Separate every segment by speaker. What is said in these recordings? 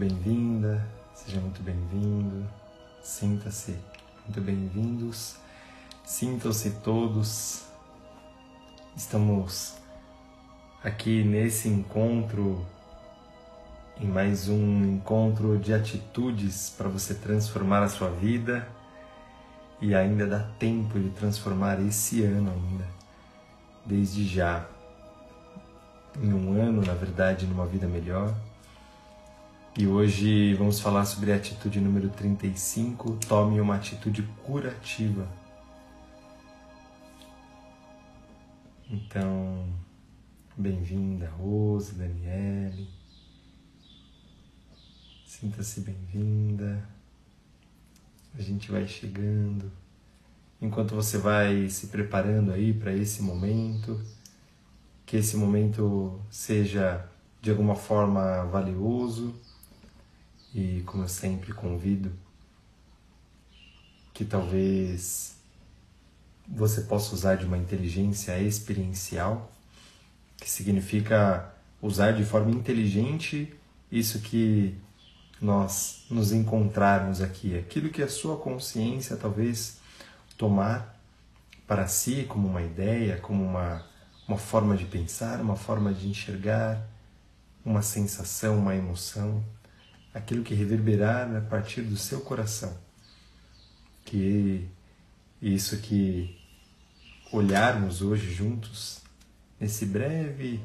Speaker 1: bem-vinda, seja muito bem-vindo, sinta-se muito bem-vindos, sintam-se todos. Estamos aqui nesse encontro, em mais um encontro de atitudes para você transformar a sua vida e ainda dá tempo de transformar esse ano ainda, desde já em um ano, na verdade, numa vida melhor. E hoje vamos falar sobre a atitude número 35, tome uma atitude curativa. Então, bem-vinda, Rose, Daniele. Sinta-se bem-vinda. A gente vai chegando. Enquanto você vai se preparando aí para esse momento, que esse momento seja de alguma forma valioso e, como eu sempre convido, que talvez você possa usar de uma inteligência experiencial, que significa usar de forma inteligente isso que nós nos encontrarmos aqui, aquilo que a sua consciência talvez tomar para si como uma ideia, como uma uma forma de pensar, uma forma de enxergar, uma sensação, uma emoção, aquilo que reverberar a partir do seu coração. Que isso que olharmos hoje juntos, nesse breve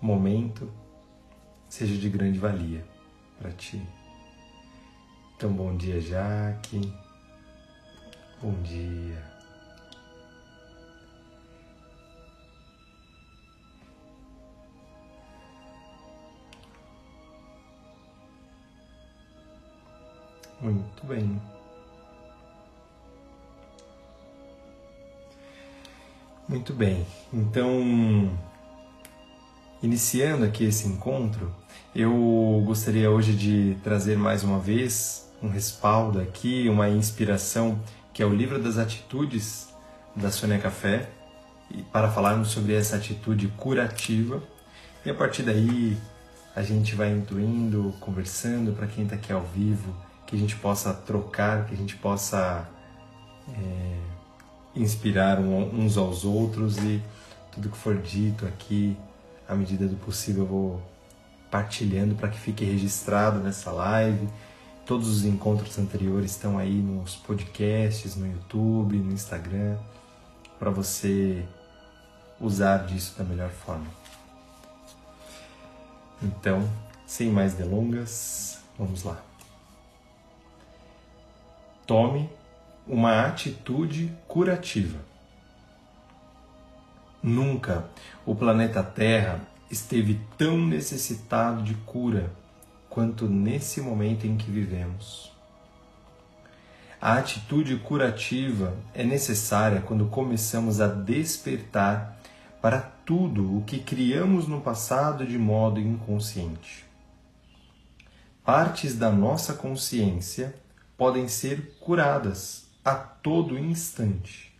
Speaker 1: momento, seja de grande valia para ti. Então, bom dia, Jaque. Bom dia. Muito bem. Muito bem. Então, iniciando aqui esse encontro, eu gostaria hoje de trazer mais uma vez um respaldo aqui, uma inspiração, que é o livro das atitudes da Sônia Café, para falarmos sobre essa atitude curativa. E a partir daí a gente vai intuindo, conversando para quem está aqui ao vivo, que a gente possa trocar, que a gente possa é, inspirar uns aos outros e tudo que for dito aqui, à medida do possível, eu vou partilhando para que fique registrado nessa live. Todos os encontros anteriores estão aí nos podcasts, no YouTube, no Instagram, para você usar disso da melhor forma. Então, sem mais delongas, vamos lá. Tome uma atitude curativa. Nunca o planeta Terra esteve tão necessitado de cura quanto nesse momento em que vivemos. A atitude curativa é necessária quando começamos a despertar para tudo o que criamos no passado de modo inconsciente. Partes da nossa consciência podem ser curadas a todo instante.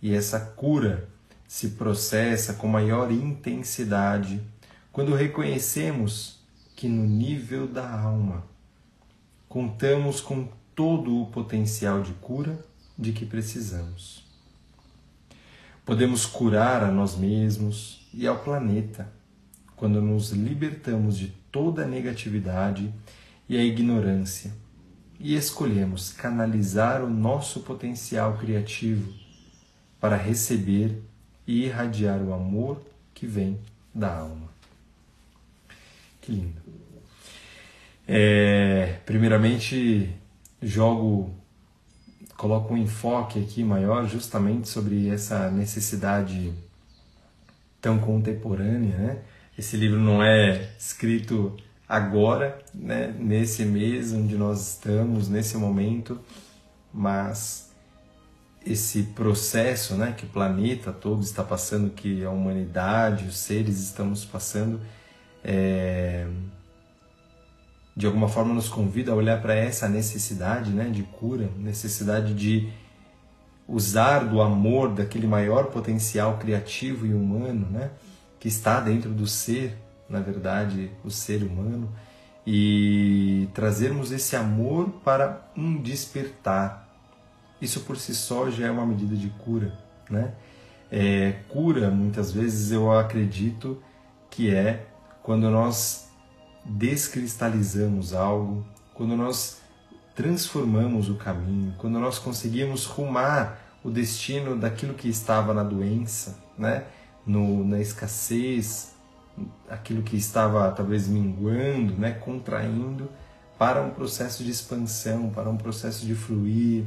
Speaker 1: E essa cura se processa com maior intensidade quando reconhecemos que no nível da alma contamos com todo o potencial de cura de que precisamos. Podemos curar a nós mesmos e ao planeta quando nos libertamos de toda a negatividade e a ignorância e escolhemos canalizar o nosso potencial criativo para receber e irradiar o amor que vem da alma. Que lindo. É, primeiramente, jogo, coloco um enfoque aqui maior justamente sobre essa necessidade tão contemporânea, né? Esse livro não é escrito agora, né, nesse mês onde nós estamos, nesse momento, mas esse processo né, que o planeta todo está passando, que a humanidade, os seres estamos passando, é, de alguma forma nos convida a olhar para essa necessidade né, de cura, necessidade de usar do amor, daquele maior potencial criativo e humano, né, que está dentro do ser, na verdade, o ser humano, e trazermos esse amor para um despertar. Isso por si só já é uma medida de cura, né? É, cura, muitas vezes eu acredito que é quando nós descristalizamos algo, quando nós transformamos o caminho, quando nós conseguimos rumar o destino daquilo que estava na doença, né? no, na escassez, aquilo que estava talvez minguando, né? contraindo, para um processo de expansão, para um processo de fluir,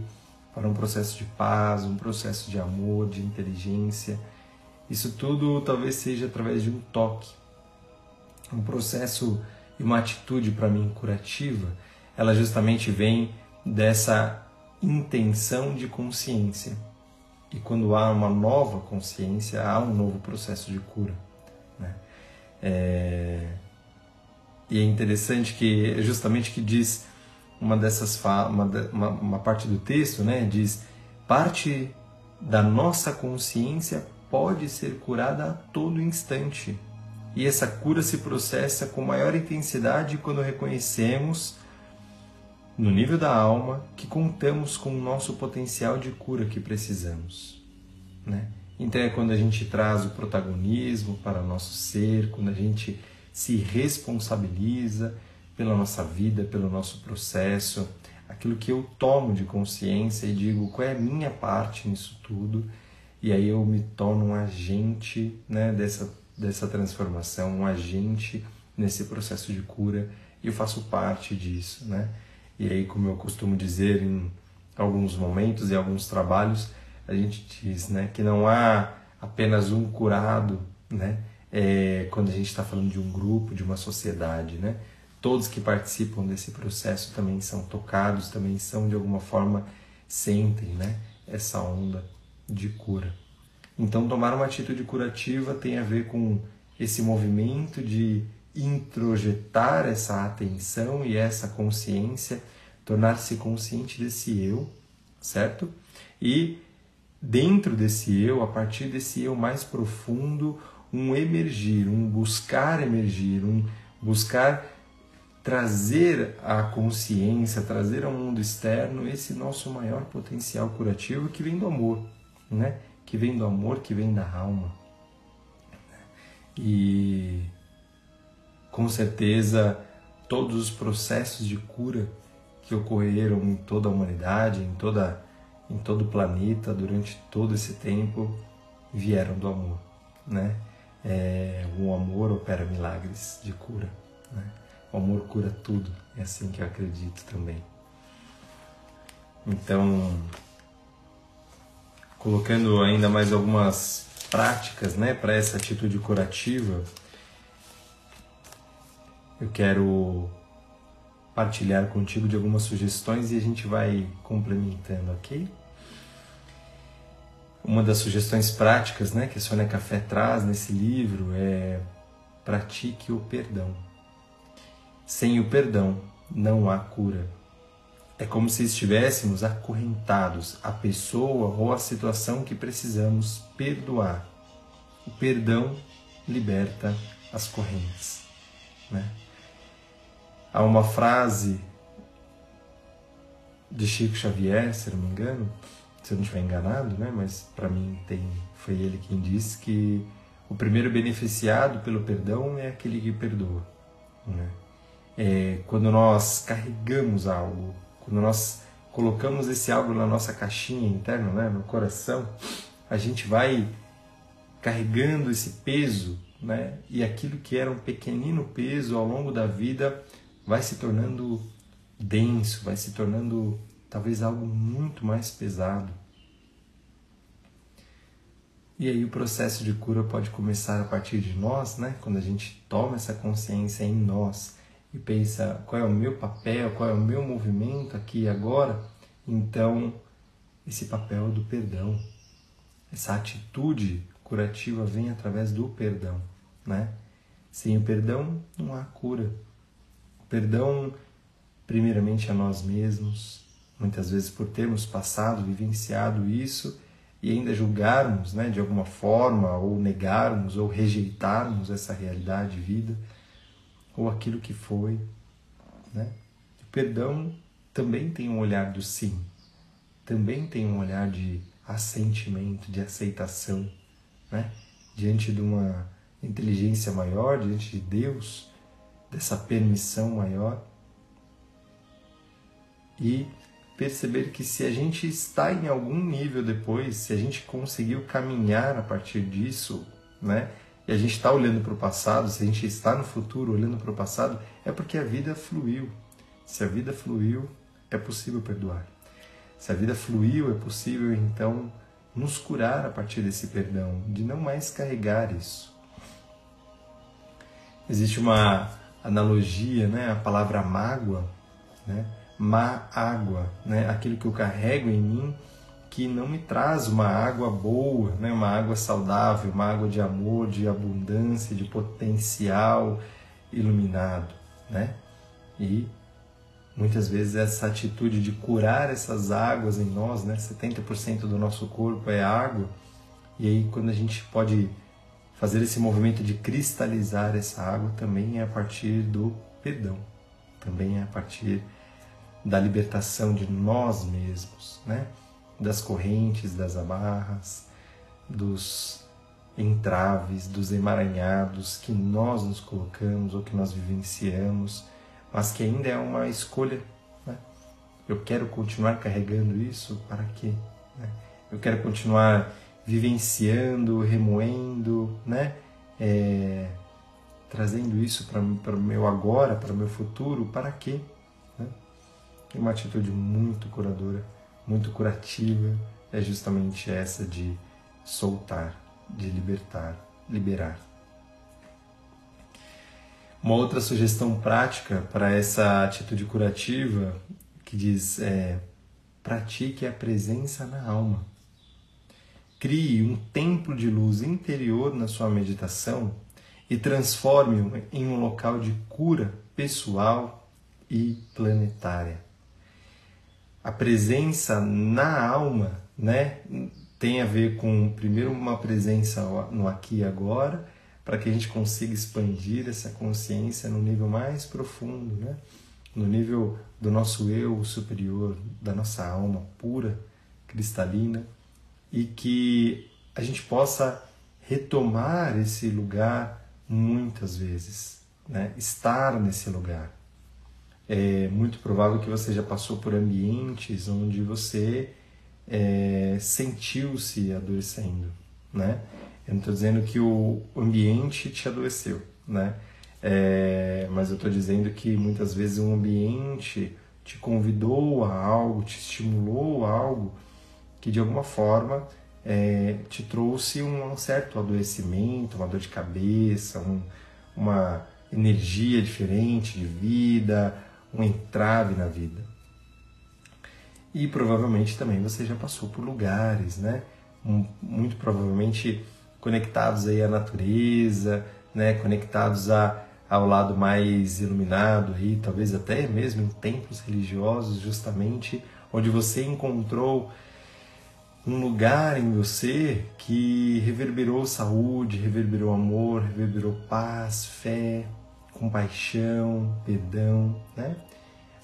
Speaker 1: para um processo de paz, um processo de amor, de inteligência. Isso tudo talvez seja através de um toque, um processo e uma atitude para mim curativa, ela justamente vem dessa intenção de consciência. E quando há uma nova consciência, há um novo processo de cura. É... E é interessante que, justamente que diz uma dessas uma, uma, uma parte do texto, né, diz parte da nossa consciência pode ser curada a todo instante. E essa cura se processa com maior intensidade quando reconhecemos, no nível da alma, que contamos com o nosso potencial de cura que precisamos. Né? Então é quando a gente traz o protagonismo para o nosso ser, quando a gente se responsabiliza pela nossa vida, pelo nosso processo, aquilo que eu tomo de consciência e digo qual é a minha parte nisso tudo, e aí eu me torno um agente né, dessa dessa transformação, um agente nesse processo de cura e eu faço parte disso, né? E aí, como eu costumo dizer em alguns momentos e alguns trabalhos, a gente diz, né, que não há apenas um curado, né? É, quando a gente está falando de um grupo, de uma sociedade, né? Todos que participam desse processo também são tocados, também são de alguma forma sentem, né? Essa onda de cura. Então, tomar uma atitude curativa tem a ver com esse movimento de introjetar essa atenção e essa consciência, tornar-se consciente desse eu, certo? E dentro desse eu, a partir desse eu mais profundo, um emergir, um buscar emergir, um buscar trazer à consciência, trazer ao mundo externo esse nosso maior potencial curativo que vem do amor, né? que vem do amor, que vem da alma. E com certeza todos os processos de cura que ocorreram em toda a humanidade, em toda em todo o planeta durante todo esse tempo vieram do amor, né? É, o amor opera milagres de cura, né? O amor cura tudo, é assim que eu acredito também. Então, colocando ainda mais algumas práticas né, para essa atitude curativa, eu quero partilhar contigo de algumas sugestões e a gente vai complementando, ok? Uma das sugestões práticas né, que a Sônia Café traz nesse livro é pratique o perdão. Sem o perdão não há cura. É como se estivéssemos acorrentados à pessoa ou à situação que precisamos perdoar. O perdão liberta as correntes. Né? Há uma frase de Chico Xavier, se não me engano, se eu não estiver enganado, né? mas para mim tem, foi ele quem disse que o primeiro beneficiado pelo perdão é aquele que perdoa. Né? É, quando nós carregamos algo quando nós colocamos esse algo na nossa caixinha interna, né, no coração, a gente vai carregando esse peso, né, e aquilo que era um pequenino peso ao longo da vida vai se tornando denso, vai se tornando talvez algo muito mais pesado. E aí o processo de cura pode começar a partir de nós, né? Quando a gente toma essa consciência em nós e pensa qual é o meu papel, qual é o meu movimento aqui e agora, então esse papel do perdão, essa atitude curativa vem através do perdão, né? Sem o perdão não há cura. Perdão, primeiramente a nós mesmos, muitas vezes por termos passado, vivenciado isso e ainda julgarmos, né, de alguma forma, ou negarmos, ou rejeitarmos essa realidade de vida, ou aquilo que foi, né? O perdão também tem um olhar do sim, também tem um olhar de assentimento, de aceitação, né? Diante de uma inteligência maior, diante de Deus, dessa permissão maior. E perceber que se a gente está em algum nível depois, se a gente conseguiu caminhar a partir disso, né? E a gente está olhando para o passado, se a gente está no futuro olhando para o passado, é porque a vida fluiu. Se a vida fluiu, é possível perdoar. Se a vida fluiu, é possível então nos curar a partir desse perdão, de não mais carregar isso. Existe uma analogia, né? A palavra mágoa, né? Má água, né? Aquilo que eu carrego em mim que não me traz uma água boa, né? Uma água saudável, uma água de amor, de abundância, de potencial iluminado, né? E muitas vezes essa atitude de curar essas águas em nós, né? 70% do nosso corpo é água. E aí quando a gente pode fazer esse movimento de cristalizar essa água também é a partir do perdão. Também é a partir da libertação de nós mesmos, né? Das correntes, das amarras, dos entraves, dos emaranhados que nós nos colocamos ou que nós vivenciamos mas que ainda é uma escolha. Né? Eu quero continuar carregando isso para quê? Né? Eu quero continuar vivenciando, remoendo, né? É, trazendo isso para o meu agora, para o meu futuro, para quê? Né? E uma atitude muito curadora, muito curativa, é justamente essa de soltar, de libertar, liberar. Uma outra sugestão prática para essa atitude curativa que diz é, pratique a presença na alma. Crie um templo de luz interior na sua meditação e transforme-o em um local de cura pessoal e planetária. A presença na alma, né, tem a ver com primeiro uma presença no aqui e agora para que a gente consiga expandir essa consciência no nível mais profundo, né? no nível do nosso eu superior, da nossa alma pura, cristalina, e que a gente possa retomar esse lugar muitas vezes, né? estar nesse lugar. É muito provável que você já passou por ambientes onde você é, sentiu-se adoecendo, né? Eu não estou dizendo que o ambiente te adoeceu, né? É, mas eu estou dizendo que muitas vezes um ambiente te convidou a algo, te estimulou a algo que de alguma forma é, te trouxe um, certo adoecimento, uma dor de cabeça, um, uma energia diferente de vida, um entrave na vida. E provavelmente também você já passou por lugares, né? Muito provavelmente conectados aí à natureza, né, conectados a, ao lado mais iluminado aí, talvez até mesmo em templos religiosos, justamente onde você encontrou um lugar em você que reverberou saúde, reverberou amor, reverberou paz, fé, compaixão, perdão, né?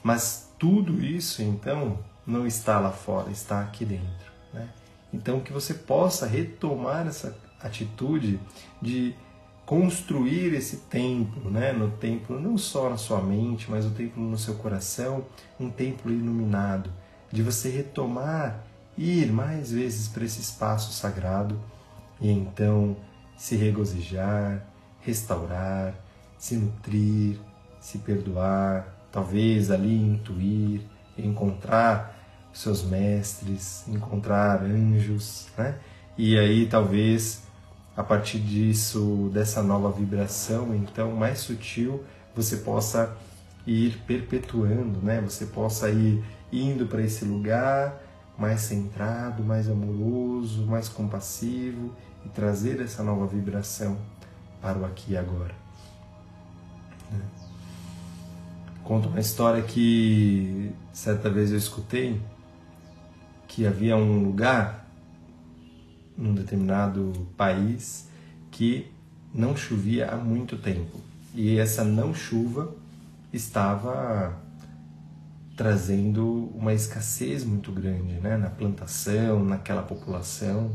Speaker 1: Mas tudo isso então não está lá fora, está aqui dentro, né? Então que você possa retomar essa atitude de construir esse templo, né? No templo não só na sua mente, mas o templo no seu coração, um templo iluminado, de você retomar ir mais vezes para esse espaço sagrado e então se regozijar, restaurar, se nutrir, se perdoar, talvez ali intuir, encontrar seus mestres, encontrar anjos, né? E aí talvez a partir disso, dessa nova vibração, então mais sutil, você possa ir perpetuando, né? Você possa ir indo para esse lugar mais centrado, mais amoroso, mais compassivo e trazer essa nova vibração para o aqui e agora. Né? Conto uma história que certa vez eu escutei que havia um lugar num determinado país que não chovia há muito tempo. E essa não chuva estava trazendo uma escassez muito grande né, na plantação, naquela população.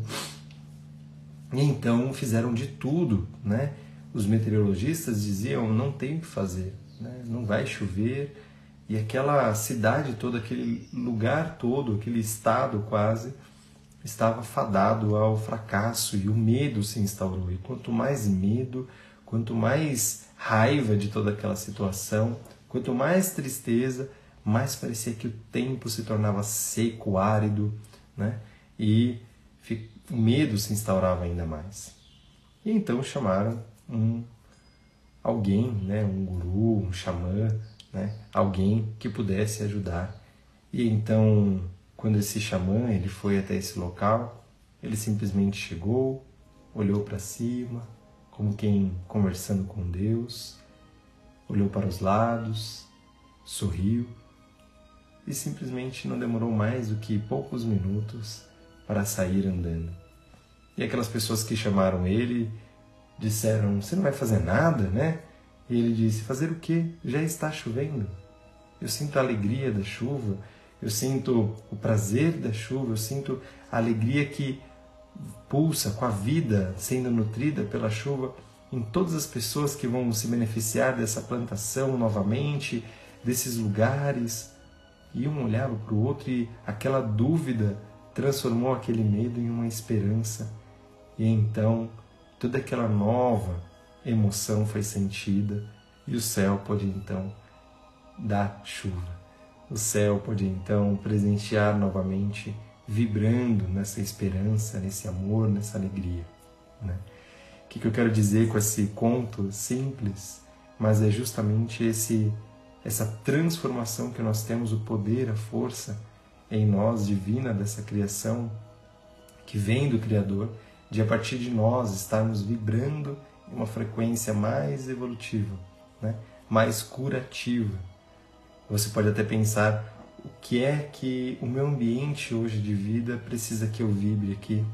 Speaker 1: E então fizeram de tudo, né? Os meteorologistas diziam não tem o que fazer, né? não vai chover. E aquela cidade toda, aquele lugar todo, aquele estado quase, estava fadado ao fracasso e o medo se instaurou. E quanto mais medo, quanto mais raiva de toda aquela situação, quanto mais tristeza, mais parecia que o tempo se tornava seco, árido, né? E o medo se instaurava ainda mais. E então chamaram um alguém, né, um guru, um xamã, né, alguém que pudesse ajudar. E então, quando esse xamã ele foi até esse local, ele simplesmente chegou, olhou para cima, como quem conversando com Deus, olhou para os lados, sorriu e simplesmente não demorou mais do que poucos minutos para sair andando. E aquelas pessoas que chamaram ele disseram: Você não vai fazer nada, né? E ele disse: Fazer o quê? Já está chovendo. Eu sinto a alegria da chuva, eu sinto o prazer da chuva, eu sinto a alegria que pulsa com a vida sendo nutrida pela chuva em todas as pessoas que vão se beneficiar dessa plantação novamente, desses lugares. E um olhava para o outro e aquela dúvida transformou aquele medo em uma esperança. E então toda aquela nova emoção foi sentida e o céu pôde então dar chuva. O céu pôde então presentear novamente, vibrando nessa esperança, nesse amor, nessa alegria. Né? O que eu quero dizer com esse conto simples? Mas é justamente esse essa transformação que nós temos, o poder, a força em nós divina dessa criação que vem do Criador de a partir de nós estarmos vibrando em uma frequência mais evolutiva, né? mais curativa. Você pode até pensar o que é que o meu ambiente hoje de vida precisa que eu vibre aqui.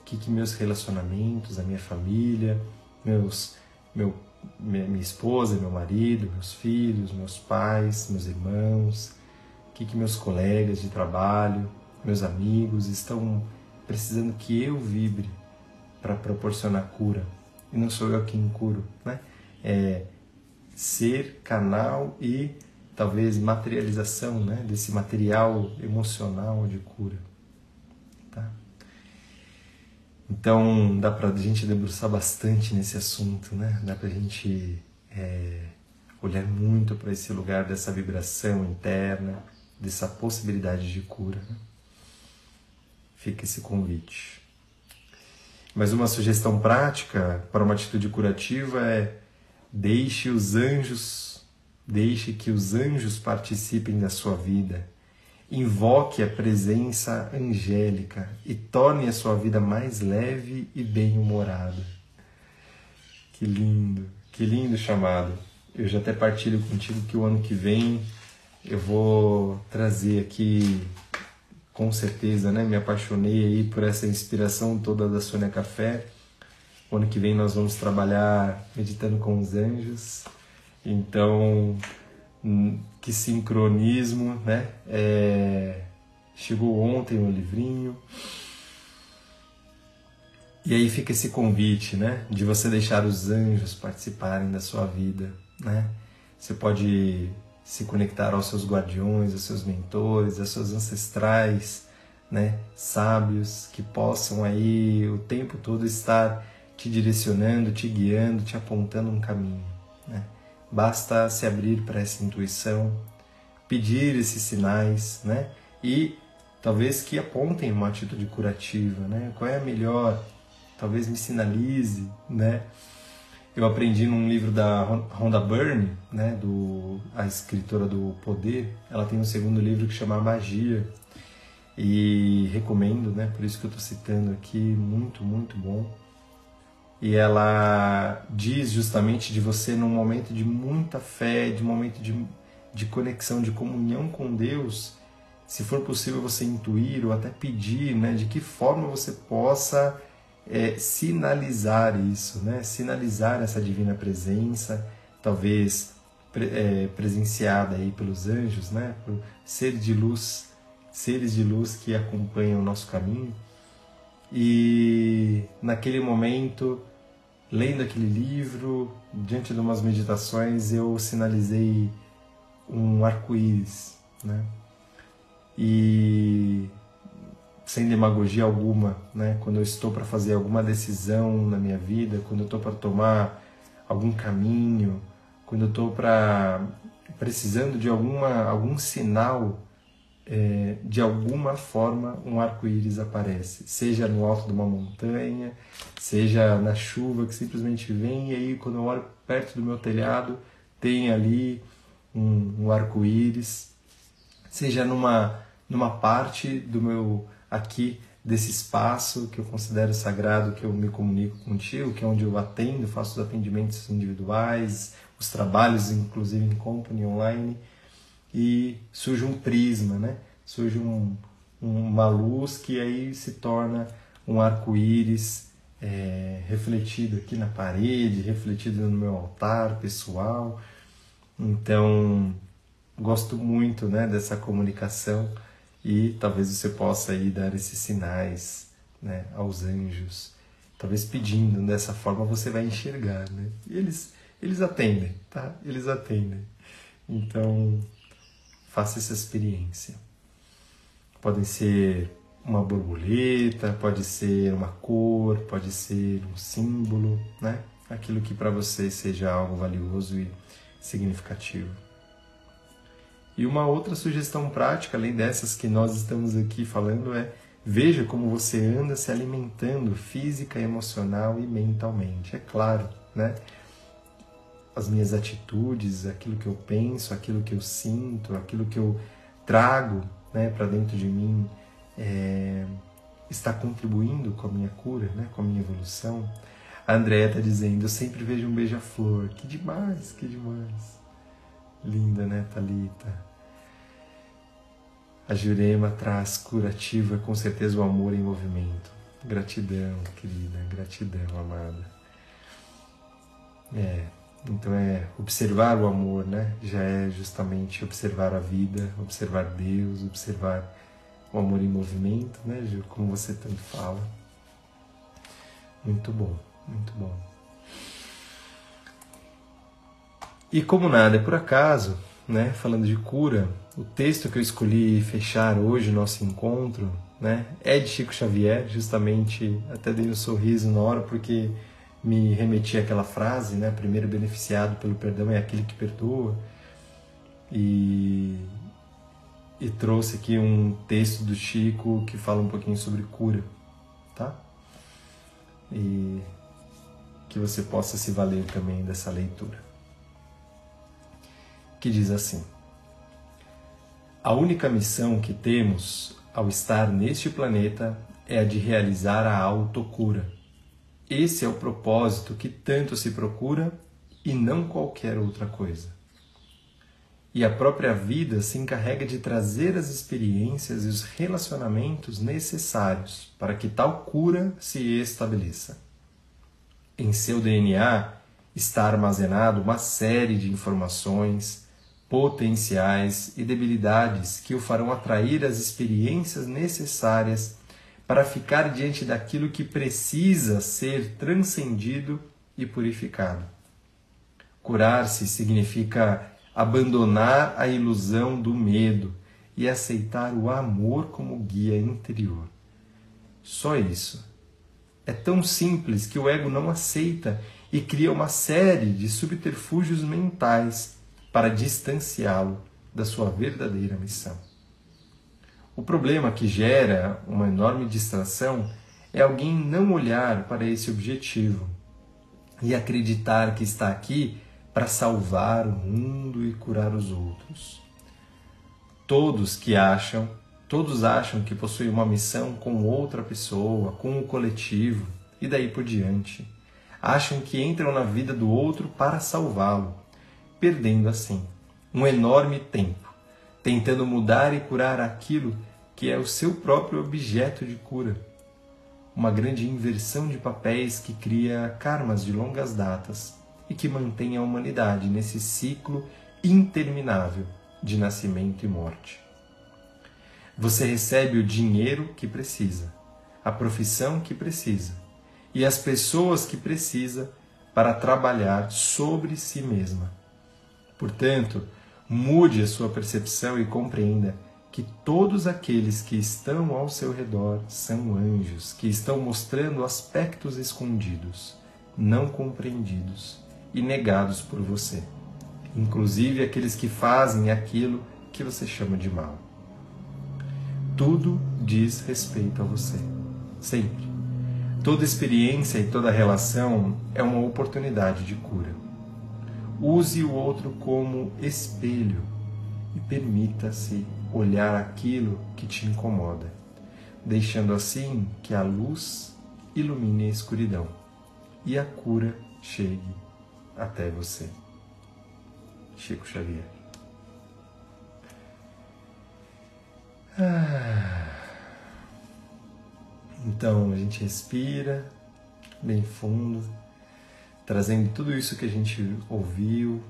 Speaker 1: O que, que meus relacionamentos, a minha família, meus, meu, minha esposa, meu marido, meus filhos, meus pais, meus irmãos, o que, que meus colegas de trabalho, meus amigos estão precisando que eu vibre para proporcionar cura. E não sou eu quem curo, né? É ser canal e talvez materialização, né, desse material emocional de cura? Então dá para a gente debruçar bastante nesse assunto, né? Dá para a gente é, olhar muito para esse lugar dessa vibração interna, dessa possibilidade de cura. Né? Fica esse convite. Mas uma sugestão prática para uma atitude curativa é deixe os anjos, deixe que os anjos participem da sua vida. Invoque a presença angélica e torne a sua vida mais leve e bem-humorada. Que lindo, que lindo chamado. Eu já até partilho contigo que o ano que vem eu vou trazer aqui com certeza, né? Me apaixonei aí por essa inspiração toda da Sônia Café. O ano que vem nós vamos trabalhar meditando com os anjos. Então, que sincronismo, né? É... Chegou ontem o livrinho. E aí fica esse convite, né? De você deixar os anjos participarem da sua vida, né? Você pode se conectar aos seus guardiões, aos seus mentores, aos seus ancestrais, né, sábios que possam aí o tempo todo estar te direcionando, te guiando, te apontando um caminho. Né? Basta se abrir para essa intuição, pedir esses sinais, né? E talvez que apontem uma atitude curativa, né? Qual é a melhor? Talvez me sinalize, né? eu aprendi num livro da Rhonda Byrne, né, do, a escritora do Poder, ela tem um segundo livro que chama Magia, e recomendo, né, por isso que eu estou citando aqui, muito, muito bom. E ela diz justamente de você num momento de muita fé, de momento de, de conexão, de comunhão com Deus, se for possível você intuir ou até pedir, né, de que forma você possa é, sinalizar isso, né, sinalizar essa divina presença, talvez é, presenciada aí pelos anjos, né, por ser de luz, seres de luz que acompanham o nosso caminho. E naquele momento, lendo aquele livro, diante de umas meditações, eu sinalizei um arco-íris, né? E sem demagogia alguma, né? Quando eu estou para fazer alguma decisão na minha vida, quando eu estou para tomar algum caminho, quando eu estou para precisando de alguma algum sinal é, de alguma forma um arco-íris aparece, seja no alto de uma montanha, seja na chuva que simplesmente vem e aí quando eu olho perto do meu telhado tem ali um, um arco-íris, seja numa numa parte do meu aqui desse espaço que eu considero sagrado, que eu me comunico contigo, que é onde eu atendo, faço os atendimentos individuais, os trabalhos, inclusive em company online, e surge um prisma, né? Surge um, uma luz que aí se torna um arco-íris é, refletido aqui na parede, refletido no meu altar pessoal. Então, gosto muito né, dessa comunicação e talvez você possa aí dar esses sinais né, aos anjos, talvez pedindo dessa forma você vai enxergar, né? E eles eles atendem, tá? Eles atendem. Então faça essa experiência. Podem ser uma borboleta, pode ser uma cor, pode ser um símbolo, né? Aquilo que para você seja algo valioso e significativo. E uma outra sugestão prática, além dessas que nós estamos aqui falando, é veja como você anda se alimentando física, emocional e mentalmente. É claro, né? As minhas atitudes, aquilo que eu penso, aquilo que eu sinto, aquilo que eu trago né, para dentro de mim é, está contribuindo com a minha cura, né, com a minha evolução. A Andrea está dizendo: Eu sempre vejo um beija-flor. Que demais, que demais. Linda, né, Talita? A Jurema traz curativa, com certeza, o amor em movimento. Gratidão, querida, gratidão, amada. É, então é observar o amor, né? Já é justamente observar a vida, observar Deus, observar o amor em movimento, né, Ju? Como você tanto fala. Muito bom, muito bom. E como nada é por acaso, né, falando de cura, o texto que eu escolhi fechar hoje o nosso encontro, né, é de Chico Xavier, justamente até dei um sorriso na hora porque me remeti àquela frase, né, primeiro beneficiado pelo perdão é aquele que perdoa. E e trouxe aqui um texto do Chico que fala um pouquinho sobre cura, tá? E que você possa se valer também dessa leitura que diz assim: A única missão que temos ao estar neste planeta é a de realizar a autocura. Esse é o propósito que tanto se procura e não qualquer outra coisa. E a própria vida se encarrega de trazer as experiências e os relacionamentos necessários para que tal cura se estabeleça. Em seu DNA está armazenado uma série de informações, potenciais e debilidades que o farão atrair as experiências necessárias para ficar diante daquilo que precisa ser transcendido e purificado. Curar-se significa abandonar a ilusão do medo e aceitar o amor como guia interior. Só isso. É tão simples que o ego não aceita e cria uma série de subterfúgios mentais para distanciá-lo da sua verdadeira missão. O problema que gera uma enorme distração é alguém não olhar para esse objetivo e acreditar que está aqui para salvar o mundo e curar os outros. Todos que acham, todos acham que possuem uma missão com outra pessoa, com o coletivo e daí por diante. Acham que entram na vida do outro para salvá-lo perdendo assim um enorme tempo, tentando mudar e curar aquilo que é o seu próprio objeto de cura. Uma grande inversão de papéis que cria karmas de longas datas e que mantém a humanidade nesse ciclo interminável de nascimento e morte. Você recebe o dinheiro que precisa, a profissão que precisa e as pessoas que precisa para trabalhar sobre si mesma. Portanto, mude a sua percepção e compreenda que todos aqueles que estão ao seu redor são anjos que estão mostrando aspectos escondidos, não compreendidos e negados por você, inclusive aqueles que fazem aquilo que você chama de mal. Tudo diz respeito a você, sempre. Toda experiência e toda relação é uma oportunidade de cura. Use o outro como espelho e permita-se olhar aquilo que te incomoda, deixando assim que a luz ilumine a escuridão e a cura chegue até você. Chico Xavier. Ah. Então a gente respira bem fundo, trazendo tudo isso que a gente ouviu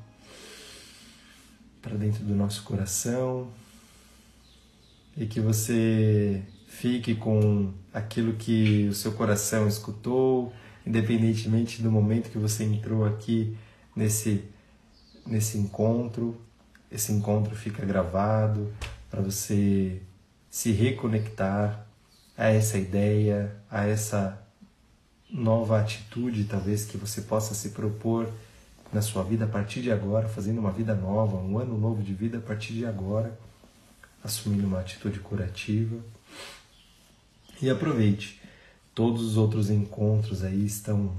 Speaker 1: para dentro do nosso coração e que você fique com aquilo que o seu coração escutou, independentemente do momento que você entrou aqui nesse, nesse encontro. Esse encontro fica gravado para você se reconectar a essa ideia, a essa nova atitude, talvez que você possa se propor na sua vida a partir de agora, fazendo uma vida nova, um ano novo de vida a partir de agora, assumindo uma atitude curativa. E aproveite Todos os outros encontros aí estão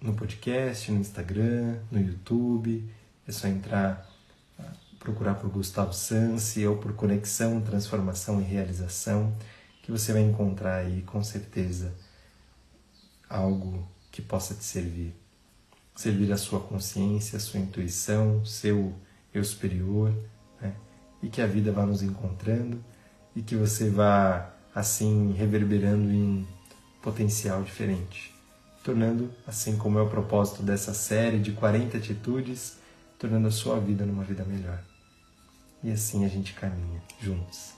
Speaker 1: no podcast, no Instagram, no YouTube. É só entrar, procurar por Gustavo Sansi ou por Conexão, Transformação e Realização, que você vai encontrar aí com certeza algo que possa te servir. Servir a sua consciência, a sua intuição, seu eu superior, né? e que a vida vá nos encontrando e que você vá assim reverberando em potencial diferente, tornando, assim como é o propósito dessa série de 40 atitudes, tornando a sua vida numa vida melhor. E assim a gente caminha juntos.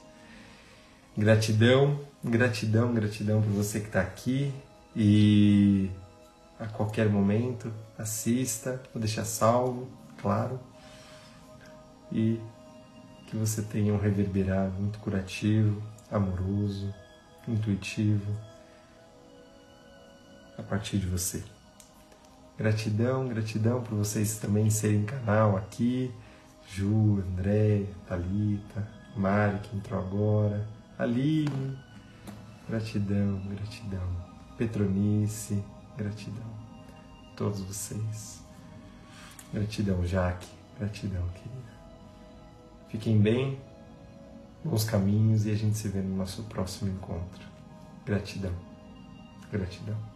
Speaker 1: Gratidão, gratidão, gratidão por você que está aqui e a qualquer momento assista, vou deixar salvo, claro, e que você tenha um reverberar muito curativo, amoroso, intuitivo a partir de você. Gratidão, gratidão por vocês também serem canal aqui. Ju, André, Thalita, Mari que entrou agora, Aline, gratidão, gratidão. Petronice, gratidão. Todos vocês. Gratidão, Jaque, gratidão, querida. Fiquem bem, bons caminhos e a gente se vê no nosso próximo encontro. Gratidão, gratidão.